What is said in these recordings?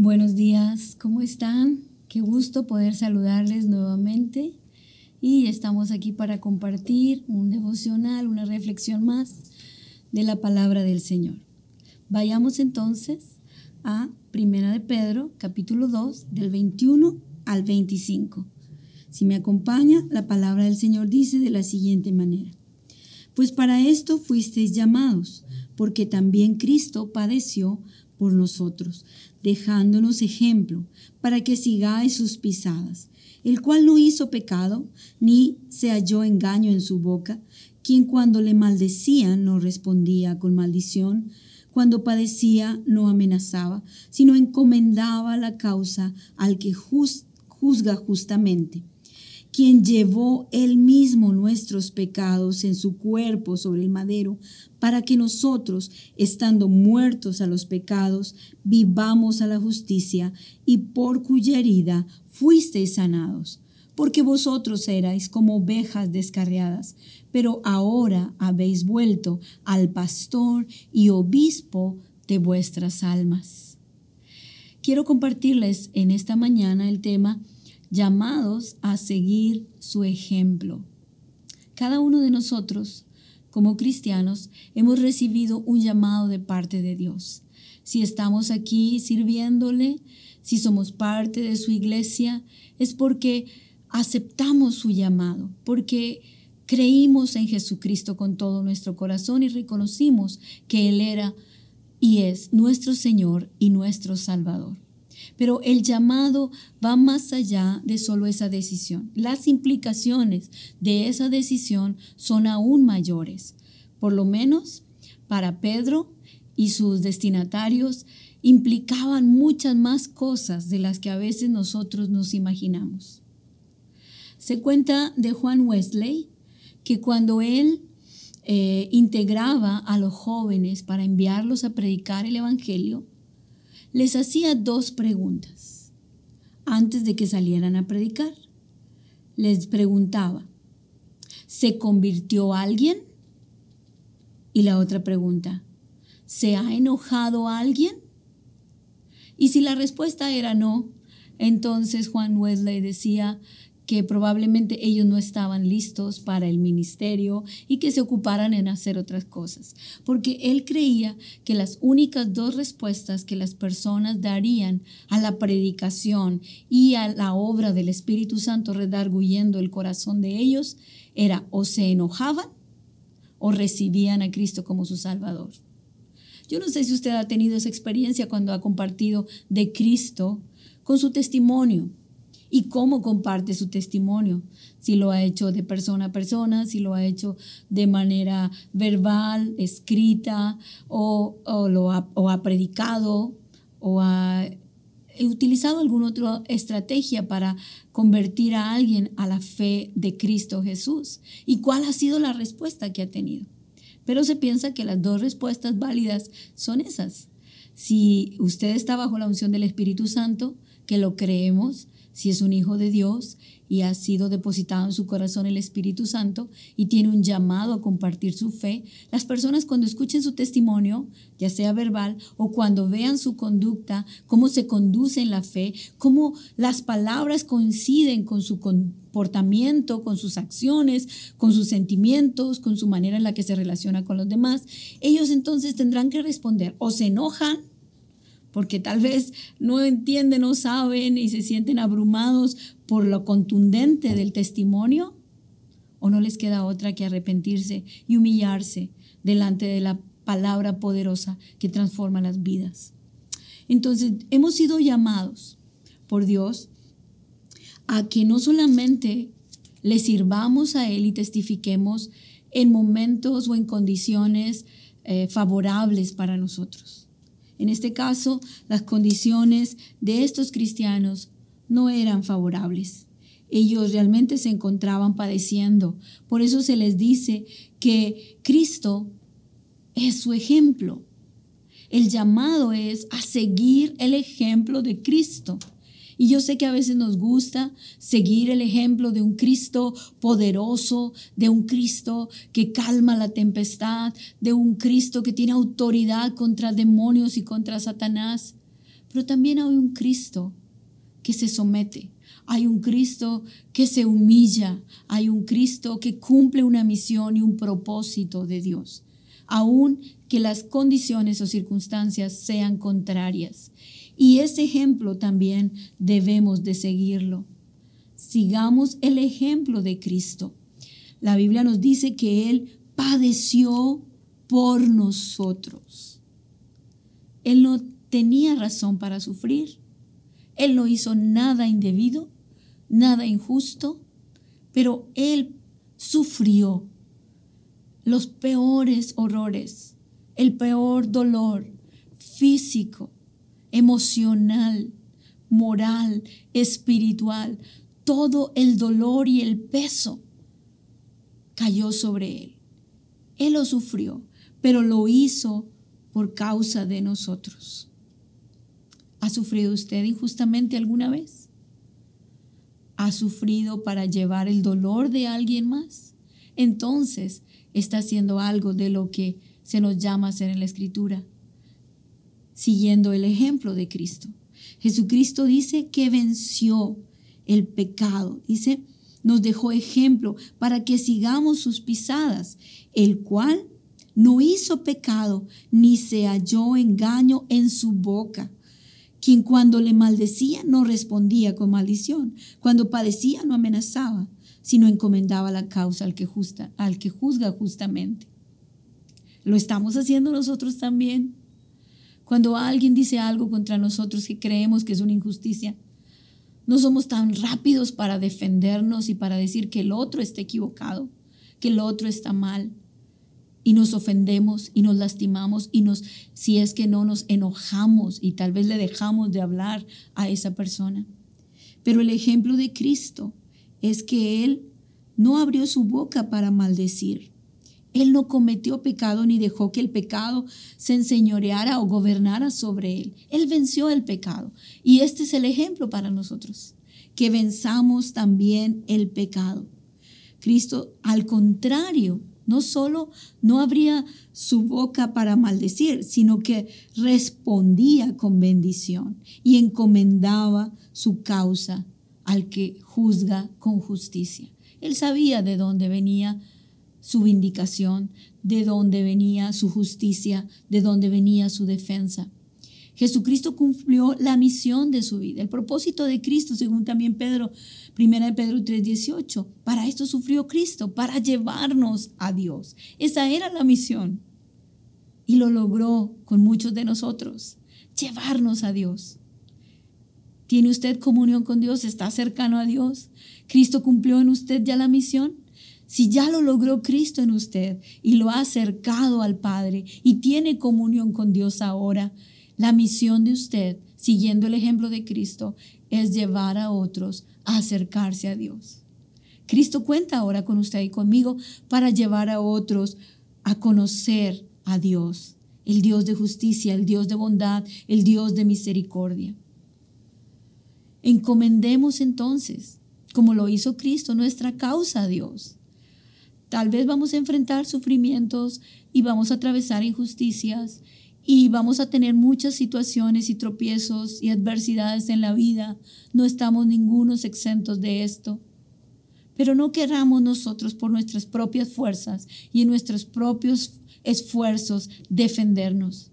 Buenos días, ¿cómo están? Qué gusto poder saludarles nuevamente y estamos aquí para compartir un devocional, una reflexión más de la palabra del Señor. Vayamos entonces a Primera de Pedro, capítulo 2, del 21 al 25. Si me acompaña, la palabra del Señor dice de la siguiente manera. Pues para esto fuisteis llamados, porque también Cristo padeció por nosotros, dejándonos ejemplo para que sigáis sus pisadas, el cual no hizo pecado, ni se halló engaño en su boca, quien cuando le maldecían no respondía con maldición, cuando padecía no amenazaba, sino encomendaba la causa al que juzga justamente quien llevó él mismo nuestros pecados en su cuerpo sobre el madero, para que nosotros, estando muertos a los pecados, vivamos a la justicia, y por cuya herida fuisteis sanados. Porque vosotros erais como ovejas descarriadas, pero ahora habéis vuelto al pastor y obispo de vuestras almas. Quiero compartirles en esta mañana el tema llamados a seguir su ejemplo. Cada uno de nosotros, como cristianos, hemos recibido un llamado de parte de Dios. Si estamos aquí sirviéndole, si somos parte de su iglesia, es porque aceptamos su llamado, porque creímos en Jesucristo con todo nuestro corazón y reconocimos que Él era y es nuestro Señor y nuestro Salvador. Pero el llamado va más allá de solo esa decisión. Las implicaciones de esa decisión son aún mayores. Por lo menos para Pedro y sus destinatarios implicaban muchas más cosas de las que a veces nosotros nos imaginamos. Se cuenta de Juan Wesley que cuando él eh, integraba a los jóvenes para enviarlos a predicar el Evangelio, les hacía dos preguntas antes de que salieran a predicar. Les preguntaba, ¿se convirtió alguien? Y la otra pregunta, ¿se ha enojado alguien? Y si la respuesta era no, entonces Juan Wesley decía, que probablemente ellos no estaban listos para el ministerio y que se ocuparan en hacer otras cosas, porque él creía que las únicas dos respuestas que las personas darían a la predicación y a la obra del Espíritu Santo redarguyendo el corazón de ellos era o se enojaban o recibían a Cristo como su Salvador. Yo no sé si usted ha tenido esa experiencia cuando ha compartido de Cristo con su testimonio y cómo comparte su testimonio. Si lo ha hecho de persona a persona, si lo ha hecho de manera verbal, escrita, o, lo ha, predicado, o ha utilizado alguna otra estrategia para convertir a alguien a la fe de Cristo Jesús. ¿Y cuál ha sido la respuesta que ha tenido? Pero se piensa que las dos respuestas válidas son esas. Si usted está bajo la unción del Espíritu Santo, que lo creemos, si es un hijo de Dios y ha sido depositado en su corazón el Espíritu Santo y tiene un llamado a compartir su fe, las personas cuando escuchen su testimonio, ya sea verbal o cuando vean su conducta, cómo se conduce en la fe, cómo las palabras coinciden con su comportamiento, con sus acciones, con sus sentimientos, con su manera en la que se relaciona con los demás, ellos entonces tendrán que responder o se enojan porque tal vez no entienden, no saben y se sienten abrumados por lo contundente del testimonio, o no les queda otra que arrepentirse y humillarse delante de la palabra poderosa que transforma las vidas. Entonces, hemos sido llamados por Dios a que no solamente le sirvamos a Él y testifiquemos en momentos o en condiciones eh, favorables para nosotros, en este caso, las condiciones de estos cristianos no eran favorables. Ellos realmente se encontraban padeciendo. Por eso se les dice que Cristo es su ejemplo. El llamado es a seguir el ejemplo de Cristo. Y yo sé que a veces nos gusta seguir el ejemplo de un Cristo poderoso, de un Cristo que calma la tempestad, de un Cristo que tiene autoridad contra demonios y contra Satanás. Pero también hay un Cristo que se somete. Hay un Cristo que se humilla. Hay un Cristo que cumple una misión y un propósito de Dios. Aun que las condiciones o circunstancias sean contrarias. Y ese ejemplo también debemos de seguirlo. Sigamos el ejemplo de Cristo. La Biblia nos dice que Él padeció por nosotros. Él no tenía razón para sufrir. Él no hizo nada indebido, nada injusto, pero Él sufrió los peores horrores, el peor dolor físico, emocional, moral, espiritual, todo el dolor y el peso cayó sobre Él. Él lo sufrió, pero lo hizo por causa de nosotros. ¿Ha sufrido usted injustamente alguna vez? ¿Ha sufrido para llevar el dolor de alguien más? Entonces está haciendo algo de lo que se nos llama hacer en la escritura, siguiendo el ejemplo de Cristo. Jesucristo dice que venció el pecado. Dice, nos dejó ejemplo para que sigamos sus pisadas, el cual no hizo pecado, ni se halló engaño en su boca. Quien cuando le maldecía no respondía con maldición, cuando padecía no amenazaba, sino encomendaba la causa al que, justa, al que juzga justamente. Lo estamos haciendo nosotros también. Cuando alguien dice algo contra nosotros que creemos que es una injusticia, no somos tan rápidos para defendernos y para decir que el otro está equivocado, que el otro está mal y nos ofendemos y nos lastimamos y nos, si es que no nos enojamos y tal vez le dejamos de hablar a esa persona. Pero el ejemplo de Cristo es que Él no abrió su boca para maldecir. Él no cometió pecado ni dejó que el pecado se enseñoreara o gobernara sobre él. Él venció el pecado. Y este es el ejemplo para nosotros, que venzamos también el pecado. Cristo, al contrario, no solo no abría su boca para maldecir, sino que respondía con bendición y encomendaba su causa al que juzga con justicia. Él sabía de dónde venía su vindicación, de dónde venía su justicia, de dónde venía su defensa. Jesucristo cumplió la misión de su vida, el propósito de Cristo, según también Pedro, primera de Pedro 3:18. Para esto sufrió Cristo, para llevarnos a Dios. Esa era la misión. Y lo logró con muchos de nosotros, llevarnos a Dios. ¿Tiene usted comunión con Dios? ¿Está cercano a Dios? ¿Cristo cumplió en usted ya la misión? Si ya lo logró Cristo en usted y lo ha acercado al Padre y tiene comunión con Dios ahora, la misión de usted, siguiendo el ejemplo de Cristo, es llevar a otros a acercarse a Dios. Cristo cuenta ahora con usted y conmigo para llevar a otros a conocer a Dios, el Dios de justicia, el Dios de bondad, el Dios de misericordia. Encomendemos entonces, como lo hizo Cristo, nuestra causa a Dios. Tal vez vamos a enfrentar sufrimientos y vamos a atravesar injusticias y vamos a tener muchas situaciones y tropiezos y adversidades en la vida. No estamos ningunos exentos de esto. Pero no queramos nosotros por nuestras propias fuerzas y en nuestros propios esfuerzos defendernos.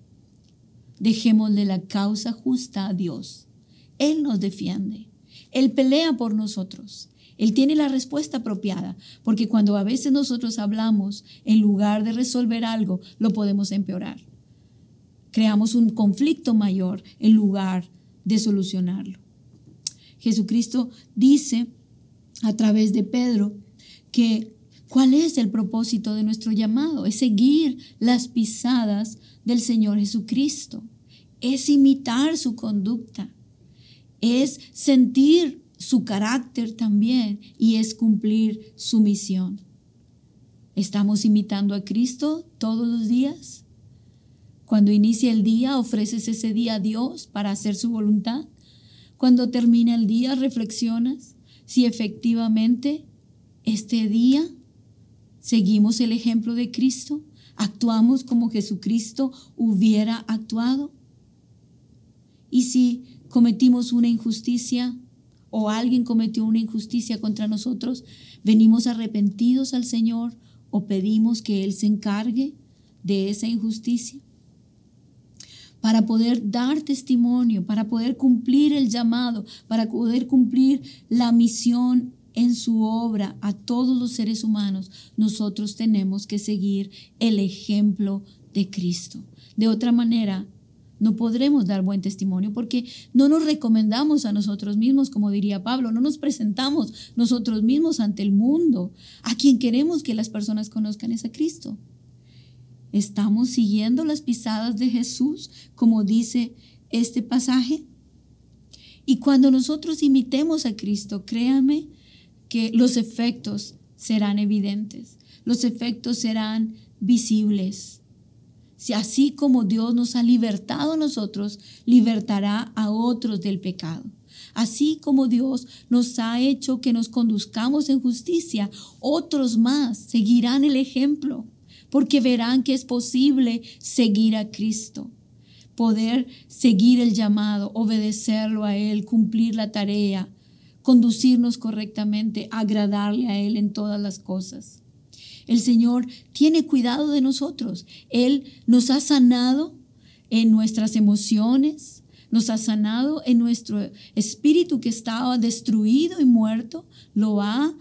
Dejémosle la causa justa a Dios. Él nos defiende. Él pelea por nosotros. Él tiene la respuesta apropiada, porque cuando a veces nosotros hablamos, en lugar de resolver algo, lo podemos empeorar. Creamos un conflicto mayor en lugar de solucionarlo. Jesucristo dice a través de Pedro que cuál es el propósito de nuestro llamado, es seguir las pisadas del Señor Jesucristo, es imitar su conducta, es sentir su carácter también y es cumplir su misión. ¿Estamos imitando a Cristo todos los días? Cuando inicia el día, ofreces ese día a Dios para hacer su voluntad. Cuando termina el día, reflexionas si efectivamente este día seguimos el ejemplo de Cristo, actuamos como Jesucristo hubiera actuado. Y si cometimos una injusticia o alguien cometió una injusticia contra nosotros, venimos arrepentidos al Señor o pedimos que Él se encargue de esa injusticia para poder dar testimonio, para poder cumplir el llamado, para poder cumplir la misión en su obra a todos los seres humanos, nosotros tenemos que seguir el ejemplo de Cristo. De otra manera, no podremos dar buen testimonio porque no nos recomendamos a nosotros mismos, como diría Pablo, no nos presentamos nosotros mismos ante el mundo. A quien queremos que las personas conozcan es a Cristo. ¿Estamos siguiendo las pisadas de Jesús, como dice este pasaje? Y cuando nosotros imitemos a Cristo, créame que los efectos serán evidentes, los efectos serán visibles. Si así como Dios nos ha libertado a nosotros, libertará a otros del pecado. Así como Dios nos ha hecho que nos conduzcamos en justicia, otros más seguirán el ejemplo porque verán que es posible seguir a Cristo, poder seguir el llamado, obedecerlo a Él, cumplir la tarea, conducirnos correctamente, agradarle a Él en todas las cosas. El Señor tiene cuidado de nosotros. Él nos ha sanado en nuestras emociones, nos ha sanado en nuestro espíritu que estaba destruido y muerto, lo ha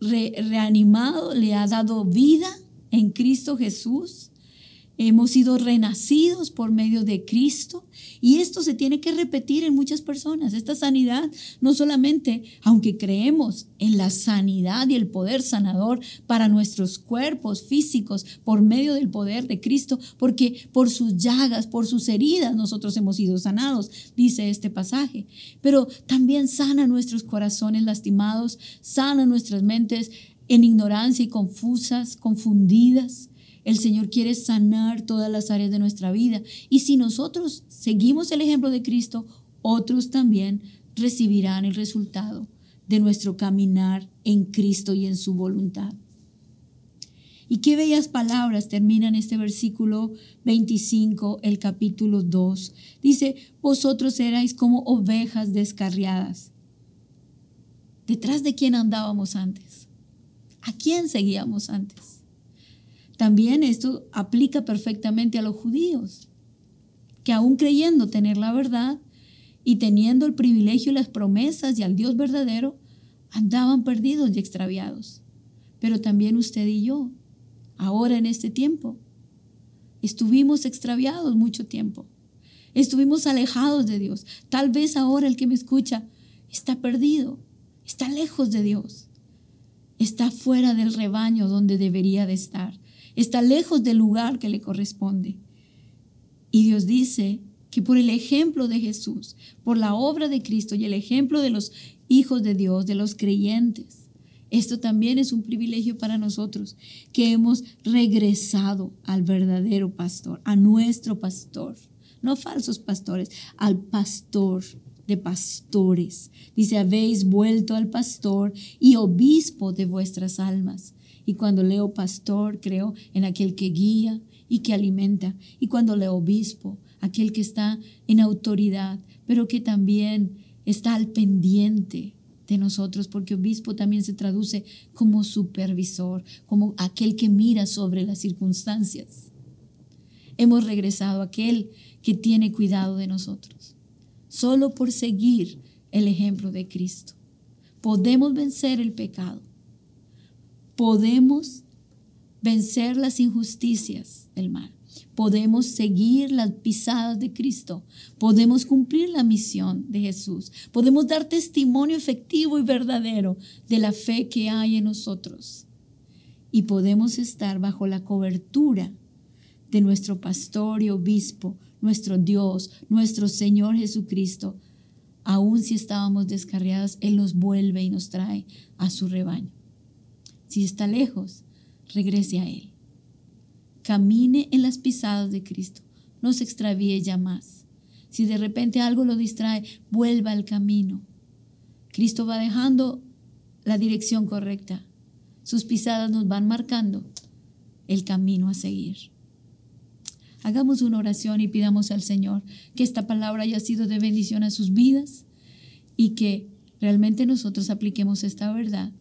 reanimado, le ha dado vida en Cristo Jesús. Hemos sido renacidos por medio de Cristo y esto se tiene que repetir en muchas personas. Esta sanidad no solamente, aunque creemos en la sanidad y el poder sanador para nuestros cuerpos físicos por medio del poder de Cristo, porque por sus llagas, por sus heridas nosotros hemos sido sanados, dice este pasaje, pero también sana nuestros corazones lastimados, sana nuestras mentes en ignorancia y confusas, confundidas. El Señor quiere sanar todas las áreas de nuestra vida. Y si nosotros seguimos el ejemplo de Cristo, otros también recibirán el resultado de nuestro caminar en Cristo y en su voluntad. Y qué bellas palabras terminan este versículo 25, el capítulo 2. Dice, vosotros erais como ovejas descarriadas. ¿Detrás de quién andábamos antes? ¿A quién seguíamos antes? También esto aplica perfectamente a los judíos, que aún creyendo tener la verdad y teniendo el privilegio y las promesas y al Dios verdadero, andaban perdidos y extraviados. Pero también usted y yo, ahora en este tiempo, estuvimos extraviados mucho tiempo. Estuvimos alejados de Dios. Tal vez ahora el que me escucha está perdido, está lejos de Dios está fuera del rebaño donde debería de estar, está lejos del lugar que le corresponde. Y Dios dice que por el ejemplo de Jesús, por la obra de Cristo y el ejemplo de los hijos de Dios, de los creyentes, esto también es un privilegio para nosotros, que hemos regresado al verdadero pastor, a nuestro pastor, no falsos pastores, al pastor de pastores. Dice, habéis vuelto al pastor y obispo de vuestras almas. Y cuando leo pastor, creo en aquel que guía y que alimenta. Y cuando leo obispo, aquel que está en autoridad, pero que también está al pendiente de nosotros, porque obispo también se traduce como supervisor, como aquel que mira sobre las circunstancias. Hemos regresado a aquel que tiene cuidado de nosotros solo por seguir el ejemplo de Cristo. Podemos vencer el pecado. Podemos vencer las injusticias del mal. Podemos seguir las pisadas de Cristo. Podemos cumplir la misión de Jesús. Podemos dar testimonio efectivo y verdadero de la fe que hay en nosotros. Y podemos estar bajo la cobertura de nuestro pastor y obispo, nuestro Dios, nuestro Señor Jesucristo, aun si estábamos descarriados, Él nos vuelve y nos trae a su rebaño. Si está lejos, regrese a Él. Camine en las pisadas de Cristo. No se extravíe ya más. Si de repente algo lo distrae, vuelva al camino. Cristo va dejando la dirección correcta. Sus pisadas nos van marcando el camino a seguir. Hagamos una oración y pidamos al Señor que esta palabra haya sido de bendición a sus vidas y que realmente nosotros apliquemos esta verdad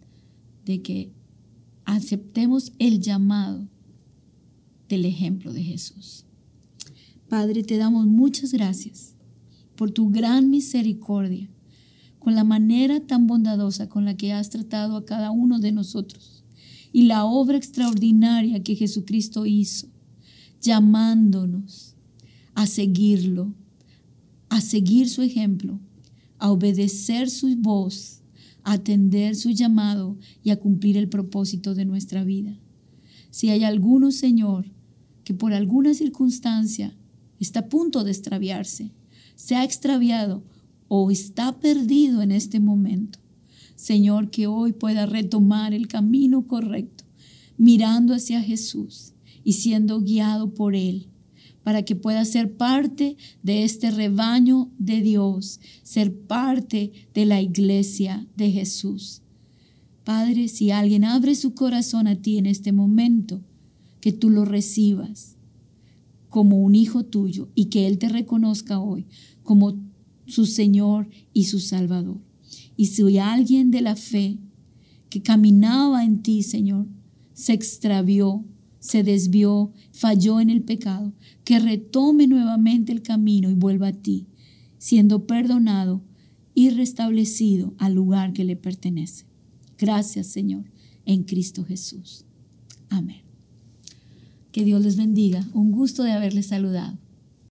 de que aceptemos el llamado del ejemplo de Jesús. Padre, te damos muchas gracias por tu gran misericordia, con la manera tan bondadosa con la que has tratado a cada uno de nosotros y la obra extraordinaria que Jesucristo hizo, llamándonos a seguirlo, a seguir su ejemplo, a obedecer su voz, a atender su llamado y a cumplir el propósito de nuestra vida. Si hay alguno, Señor, que por alguna circunstancia está a punto de extraviarse, se ha extraviado o está perdido en este momento, Señor, que hoy pueda retomar el camino correcto, mirando hacia Jesús y siendo guiado por Él, para que pueda ser parte de este rebaño de Dios, ser parte de la iglesia de Jesús. Padre, si alguien abre su corazón a ti en este momento, que tú lo recibas como un hijo tuyo y que Él te reconozca hoy como su Señor y su Salvador. Y si alguien de la fe que caminaba en ti, Señor, se extravió, se desvió, falló en el pecado, que retome nuevamente el camino y vuelva a ti, siendo perdonado y restablecido al lugar que le pertenece. Gracias, Señor, en Cristo Jesús. Amén. Que Dios les bendiga. Un gusto de haberles saludado.